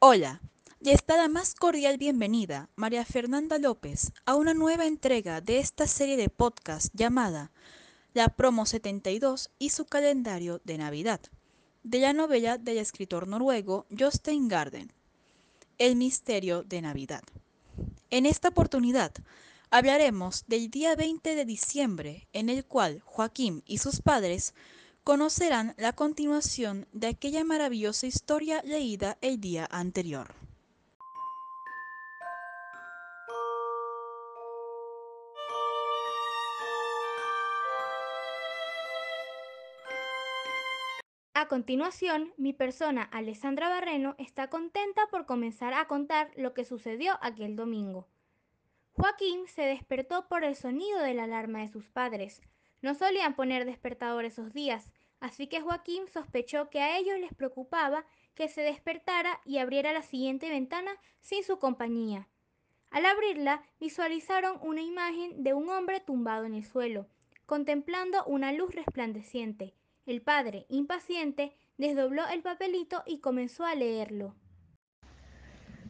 Hola, y está la más cordial bienvenida, María Fernanda López, a una nueva entrega de esta serie de podcast llamada La Promo 72 y su calendario de Navidad, de la novela del escritor noruego Jostein Garden, El misterio de Navidad. En esta oportunidad hablaremos del día 20 de diciembre, en el cual Joaquín y sus padres conocerán la continuación de aquella maravillosa historia leída el día anterior. A continuación, mi persona, Alessandra Barreno, está contenta por comenzar a contar lo que sucedió aquel domingo. Joaquín se despertó por el sonido de la alarma de sus padres. No solían poner despertador esos días, así que Joaquín sospechó que a ellos les preocupaba que se despertara y abriera la siguiente ventana sin su compañía. Al abrirla, visualizaron una imagen de un hombre tumbado en el suelo, contemplando una luz resplandeciente. El padre, impaciente, desdobló el papelito y comenzó a leerlo.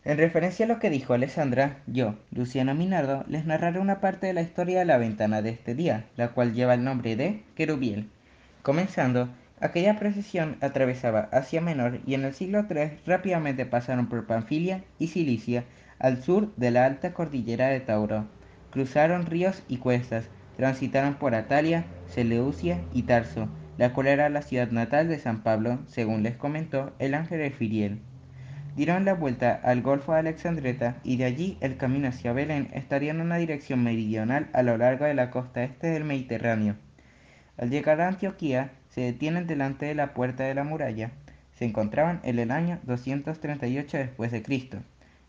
En referencia a lo que dijo Alessandra, yo, Luciano Minardo, les narraré una parte de la historia de la ventana de este día, la cual lleva el nombre de Querubiel. Comenzando, aquella procesión atravesaba Asia Menor y en el siglo III rápidamente pasaron por Panfilia y Cilicia, al sur de la alta cordillera de Tauro. Cruzaron ríos y cuestas, transitaron por Atalia, Seleucia y Tarso, la cual era la ciudad natal de San Pablo, según les comentó el ángel de Firiel. Dieron la vuelta al Golfo de Alexandreta y de allí el camino hacia Belén estaría en una dirección meridional a lo largo de la costa este del Mediterráneo. Al llegar a Antioquía, se detienen delante de la puerta de la muralla. Se encontraban en el año 238 después de Cristo.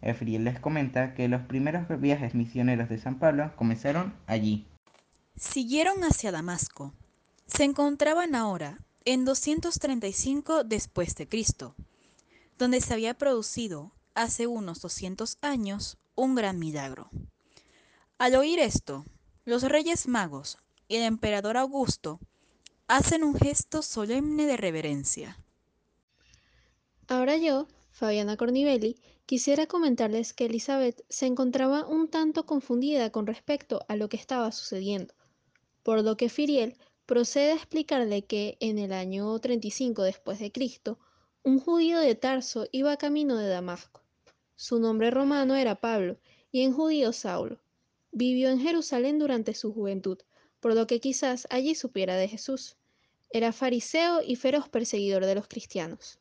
Efriel les comenta que los primeros viajes misioneros de San Pablo comenzaron allí. Siguieron hacia Damasco. Se encontraban ahora en 235 después de Cristo, donde se había producido hace unos 200 años un gran milagro. Al oír esto, los reyes magos y el emperador Augusto hacen un gesto solemne de reverencia. Ahora yo, Fabiana Cornivelli, quisiera comentarles que Elizabeth se encontraba un tanto confundida con respecto a lo que estaba sucediendo, por lo que Firiel procede a explicarle que en el año 35 después de Cristo, un judío de Tarso iba camino de Damasco. Su nombre romano era Pablo y en judío Saulo. Vivió en Jerusalén durante su juventud por lo que quizás allí supiera de Jesús. Era fariseo y feroz perseguidor de los cristianos.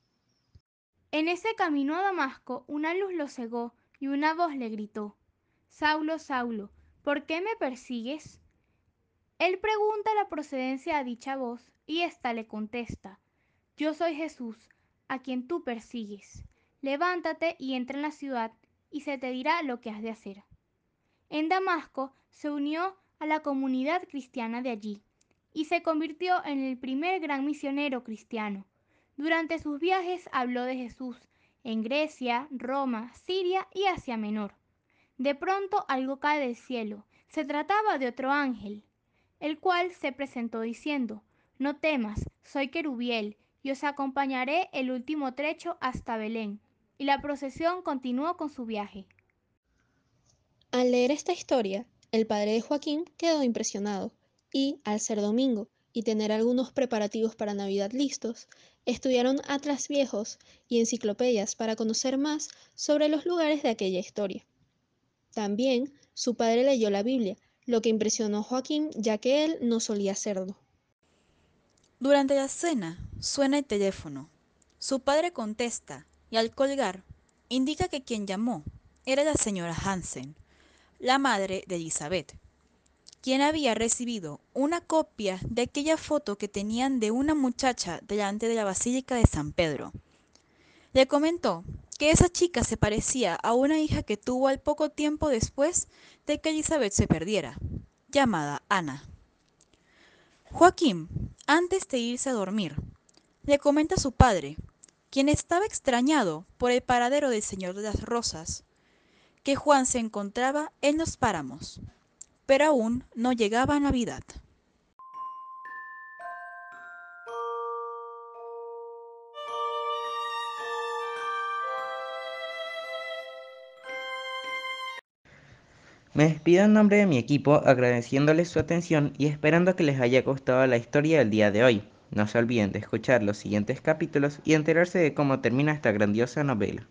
En ese camino a Damasco una luz lo cegó y una voz le gritó, Saulo, Saulo, ¿por qué me persigues? Él pregunta la procedencia a dicha voz y ésta le contesta, Yo soy Jesús, a quien tú persigues. Levántate y entra en la ciudad y se te dirá lo que has de hacer. En Damasco se unió a la comunidad cristiana de allí y se convirtió en el primer gran misionero cristiano. Durante sus viajes habló de Jesús en Grecia, Roma, Siria y Asia Menor. De pronto algo cae del cielo. Se trataba de otro ángel, el cual se presentó diciendo, No temas, soy querubiel, y os acompañaré el último trecho hasta Belén. Y la procesión continuó con su viaje. Al leer esta historia, el padre de Joaquín quedó impresionado y, al ser domingo y tener algunos preparativos para Navidad listos, estudiaron atlas viejos y enciclopedias para conocer más sobre los lugares de aquella historia. También su padre leyó la Biblia, lo que impresionó a Joaquín ya que él no solía hacerlo. Durante la cena suena el teléfono. Su padre contesta y al colgar indica que quien llamó era la señora Hansen, la madre de Elizabeth, quien había recibido una copia de aquella foto que tenían de una muchacha delante de la Basílica de San Pedro. Le comentó que esa chica se parecía a una hija que tuvo al poco tiempo después de que Elizabeth se perdiera, llamada Ana. Joaquín, antes de irse a dormir, le comenta a su padre, quien estaba extrañado por el paradero del Señor de las Rosas, que Juan se encontraba en los páramos, pero aún no llegaba Navidad. Me despido en nombre de mi equipo agradeciéndoles su atención y esperando que les haya gustado la historia del día de hoy. No se olviden de escuchar los siguientes capítulos y enterarse de cómo termina esta grandiosa novela.